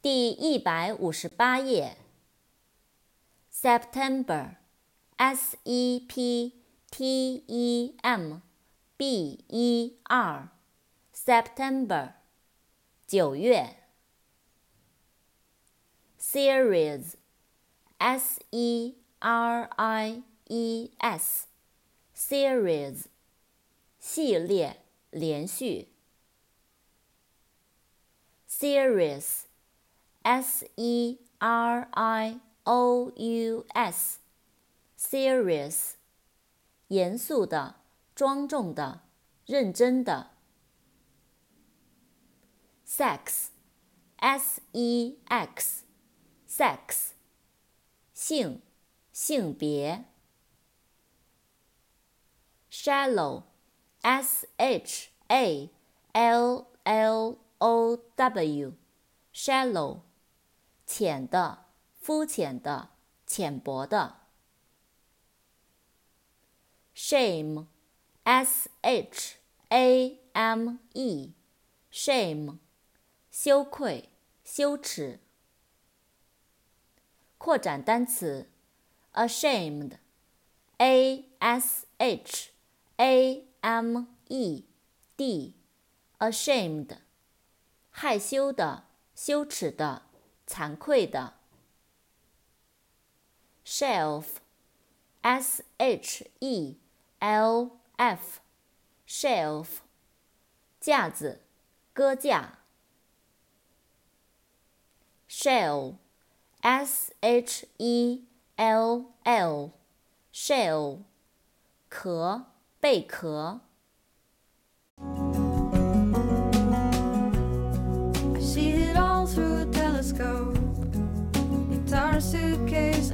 第一百五十八页。September，S E P T E M B E R，September，九月。Series，S E R I E S，Series，系列，连续。Series。S E R I O U S，serious，严肃的、庄重的、认真的。Sex，S E X，sex，性、性别。Shallow，S H A L L O W，shallow。 浅的、肤浅的、浅薄的。shame，s h a m e，shame，羞愧、羞耻。扩展单词，ashamed，a s h a m e d，ashamed，害羞的、羞耻的。惭愧的。shelf，s h e l f，shelf，架子，搁架。shell，s h e l l，shell，壳，贝壳。suitcase